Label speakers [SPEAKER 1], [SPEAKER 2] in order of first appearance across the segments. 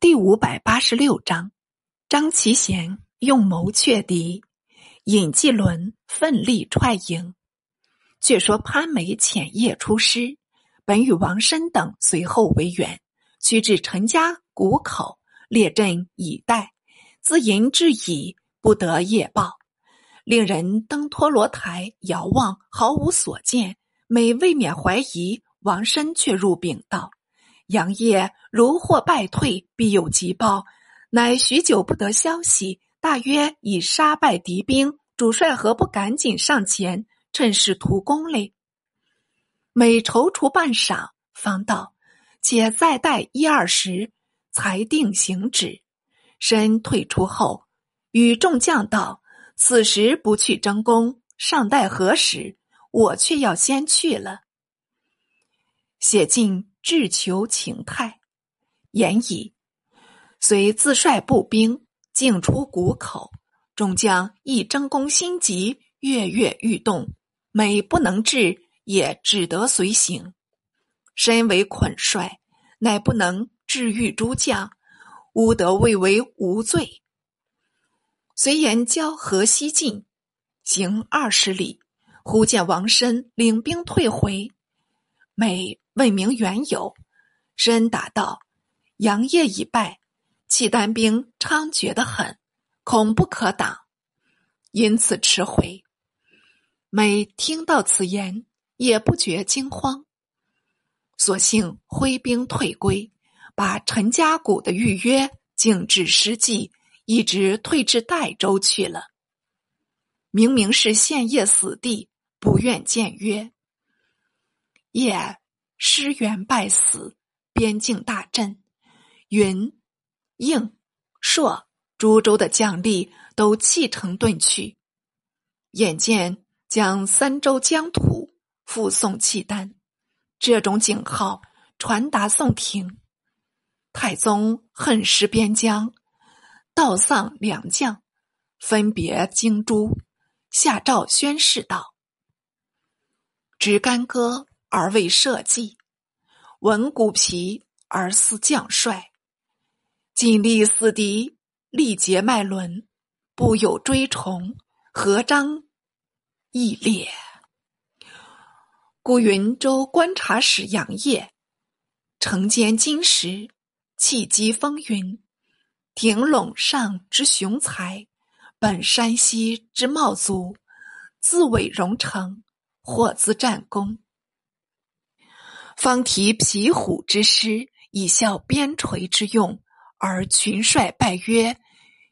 [SPEAKER 1] 第五百八十六章，张其贤用谋却敌，尹继伦奋力踹营。却说潘美潜夜出师，本与王申等随后为援，驱至陈家谷口列阵以待。自营至矣，不得夜报，令人登托罗台遥望，毫无所见。每未免怀疑，王申却入禀道。杨业如获败退，必有急报，乃许久不得消息，大约已杀败敌兵。主帅何不赶紧上前，趁势图功嘞？每踌躇半晌，方道：“且再待一二时，才定行止。”身退出后，与众将道：“此时不去争功，尚待何时？我却要先去了。”写进。志求情态，言矣。遂自率步兵径出谷口，众将亦争功心急，跃跃欲动。每不能至，也只得随行。身为捆帅，乃不能治御诸将，吾得未为无罪。随言交河西进，行二十里，忽见王申领兵退回，每。问明缘由，申答道：“杨业已败，契丹兵猖獗的很，恐不可挡，因此迟回。”每听到此言，也不觉惊慌，索性挥兵退归，把陈家谷的预约竟至失计，一直退至代州去了。明明是现业死地，不愿见约，也。师元败死，边境大震，云、应、朔、诸州的将吏都弃城遁去。眼见将三州疆土附送契丹，这种警号传达宋廷，太宗恨失边疆，道丧两将，分别京诸，下诏宣誓道：“执干戈。”而为社稷，闻骨皮而思将帅，尽力死敌，力竭脉轮，不有追崇，何章义烈？故云州观察使杨业，承坚金石，气机风云，挺陇上之雄才，本山西之茂族，自伟荣成，或自战功。方提皮虎之师，以效边陲之用，而群帅败曰，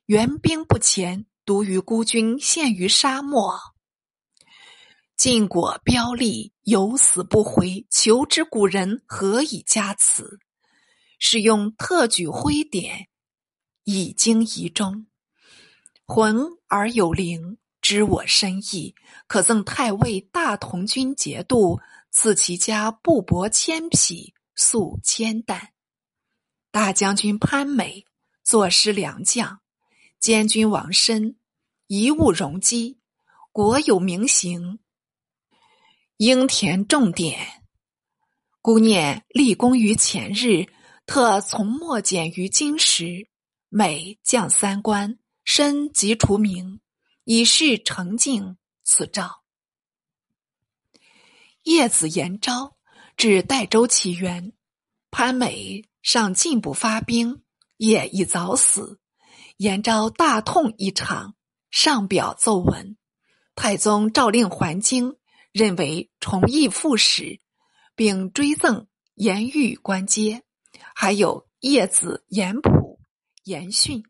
[SPEAKER 1] 援兵不前，独于孤军陷于沙漠。晋果标立，有死不回，求之古人何以加此？使用特举徽典，以经遗中，浑而有灵，知我深意，可赠太尉大同军节度。赐其家布帛千匹，粟千担。大将军潘美作诗良将，监军王申遗物容积，国有名行，应填重点。孤念立功于前日，特从末减于今时。美降三官，身即除名，以示诚敬。此诏。叶子延昭至代州起源，潘美上进不发兵，也已早死。延昭大痛一场，上表奏闻。太宗诏令还京，认为崇义副使，并追赠延玉官阶，还有叶子延普、延训，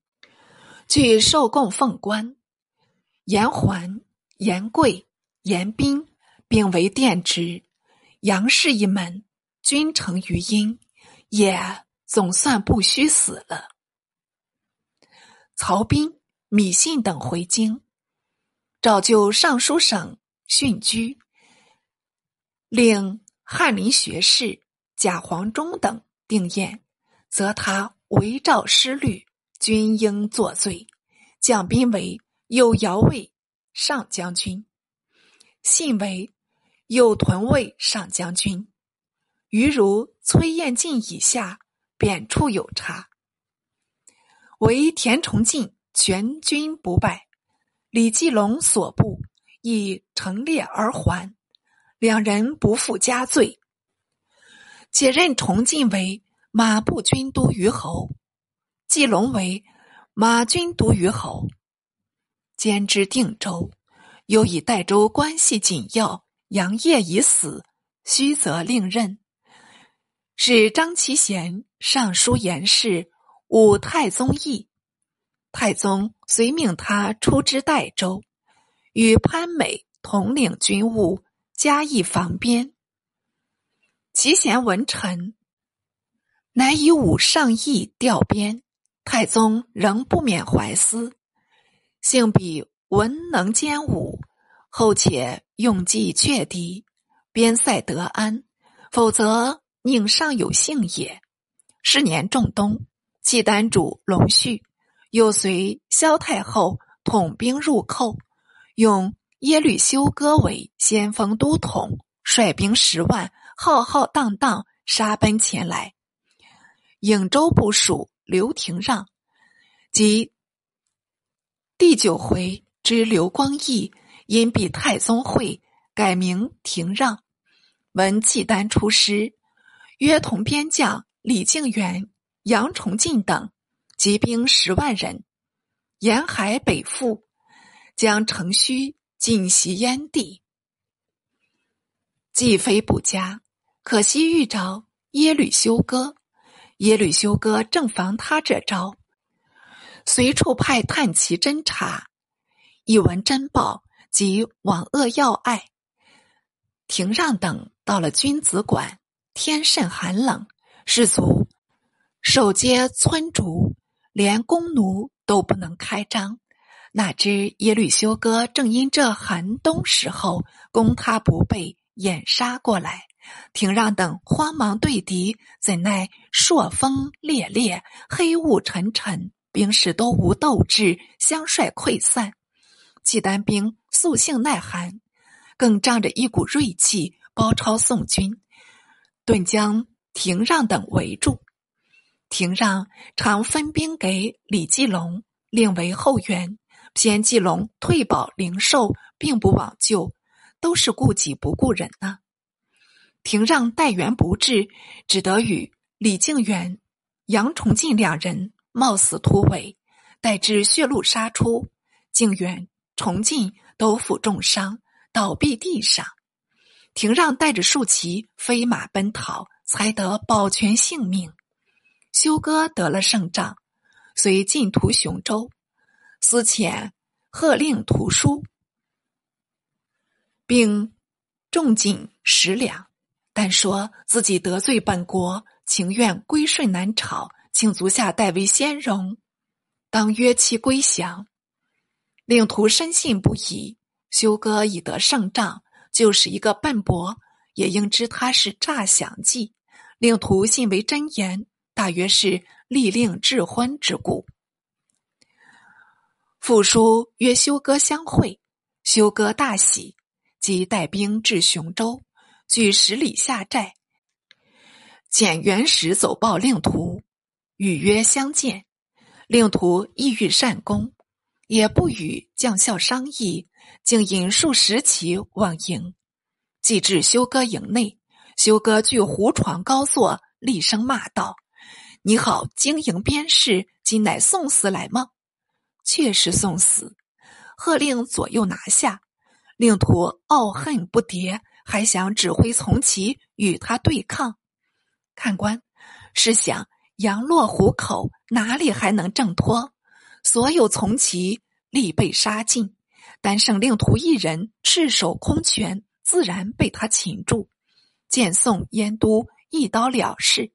[SPEAKER 1] 据受供奉官。严环、严贵、严斌。并为殿职，杨氏一门君承于殷，也总算不虚死了。曹彬、米信等回京，照就尚书省训居，令翰林学士贾黄忠等定谳，则他违诏失律，均应作罪。降兵为有姚卫上将军，信为。有屯卫上将军，余如崔彦进以下，贬处有差。为田崇进全军不败，李继龙所部亦成列而还，两人不负家罪，解任崇进为马步军都虞侯，继龙为马军都虞侯，兼之定州。又以代州关系紧要，杨业已死，须则令任。使张其贤上书言事，武太宗意。太宗遂命他出知代州，与潘美统领军务，加以防边。其贤闻臣，乃以武上意调边。太宗仍不免怀思，幸比。文能兼武，后且用计却敌，边塞得安；否则宁尚有幸也。是年仲冬，契丹主隆绪又随萧太后统兵入寇，用耶律休哥为先锋都统，率兵十万，浩浩荡荡杀奔前来。颍州部署刘廷让及第九回。之刘光义因避太宗会，改名廷让。闻契丹出师，约同边将李靖元、杨崇进等，集兵十万人，沿海北赴，将城虚尽袭燕地。既非不佳，可惜遇着耶律休哥。耶律休哥正防他这招，随处派探奇侦查。一闻真报，即往扼要隘。廷让等到了君子馆，天甚寒冷，士卒守街村竹，连弓弩都不能开张。哪知耶律休哥正因这寒冬时候攻他不备，掩杀过来。廷让等慌忙对敌，怎奈朔风烈烈，黑雾沉沉，兵士都无斗志，相率溃散。契丹兵素性耐寒，更仗着一股锐气，包抄宋军，顿将廷让等围住。廷让常分兵给李继龙，另为后援。偏继龙退保灵寿，并不往救，都是顾己不顾人呐。廷让待援不至，只得与李靖远、杨崇进两人冒死突围，待至血路杀出，靖远。崇进都负重伤，倒闭地上。廷让带着数骑飞马奔逃，才得保全性命。休哥得了胜仗，遂进图雄州，司遣贺令屠书，并重锦十两，但说自己得罪本国，情愿归顺南朝，请足下代为先容，当约期归降。令徒深信不疑，休哥已得胜仗，就是一个笨伯，也应知他是诈降计。令徒信为真言，大约是立令智昏之故。父书约休哥相会，休哥大喜，即带兵至雄州，据十里下寨。简元时走报令徒，与约相见，令徒意欲善功。也不与将校商议，竟引数十骑往营。既至休哥营内，休哥据胡床高坐，厉声骂道：“你好，经营边事，今乃送死来吗？”确实送死，喝令左右拿下。令徒傲恨不迭，还想指挥从骑与他对抗。看官，试想羊落虎口，哪里还能挣脱？所有从骑力被杀尽，单剩令徒一人赤手空拳，自然被他擒住。见宋燕都一刀了事。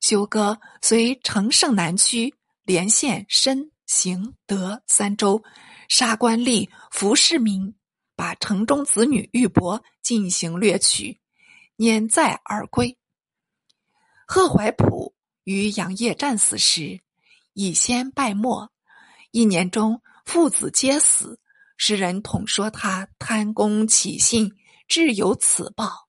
[SPEAKER 1] 休哥随乘胜南驱，连县申、行、德三州，杀官吏、服市民，把城中子女玉帛进行掠取，撵载而归。贺怀普于杨业战死时，已先败没。一年中，父子皆死。世人统说他贪功起信，至有此报。